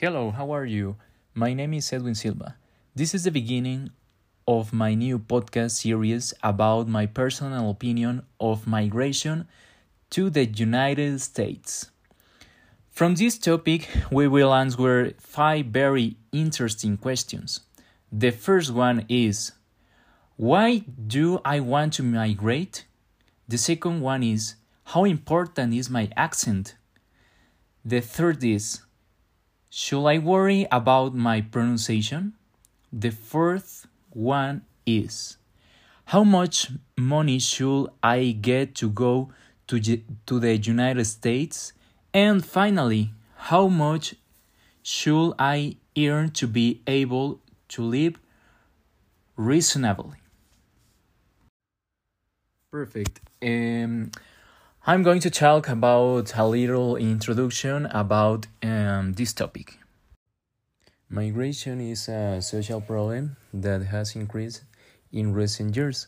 Hello, how are you? My name is Edwin Silva. This is the beginning of my new podcast series about my personal opinion of migration to the United States. From this topic, we will answer five very interesting questions. The first one is Why do I want to migrate? The second one is How important is my accent? The third is Should I worry about my pronunciation? The fourth one is How much money should I get to go to, to the United States? And finally, how much should I earn to be able to live reasonably? Perfect. Um, I'm going to talk about a little introduction about um, this topic. Migration is a social problem that has increased in recent years,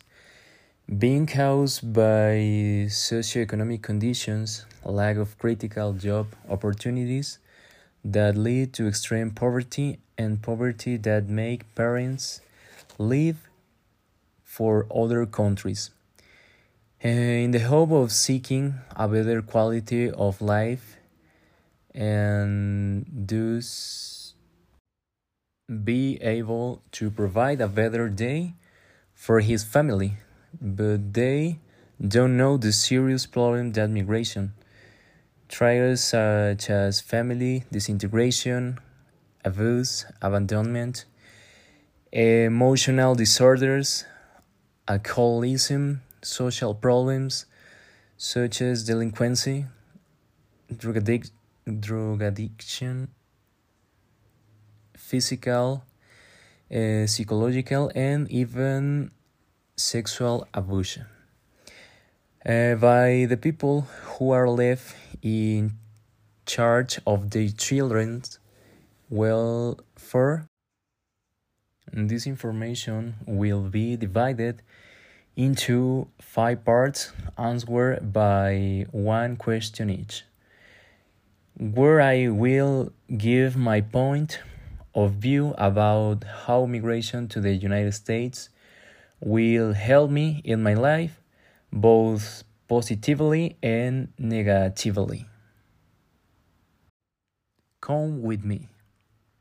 being caused by socioeconomic conditions, lack of critical job opportunities that lead to extreme poverty, and poverty that make parents leave for other countries. Eh, in the hope of seeking a better quality of life and thus be able to provide a better day for his family, but they don't know the serious problem that migration. Trials such as family disintegration, abuse, abandonment, emotional disorders, alcoholism, social problems such as delinquency, drug, addic- drug addiction, physical, uh, psychological, and even sexual abuse. Uh, by the people who are left in charge of the children's welfare. And this information will be divided into five parts answered by one question each, where I will give my point of view about how migration to the United States will help me in my life, both positively and negatively. Come with me.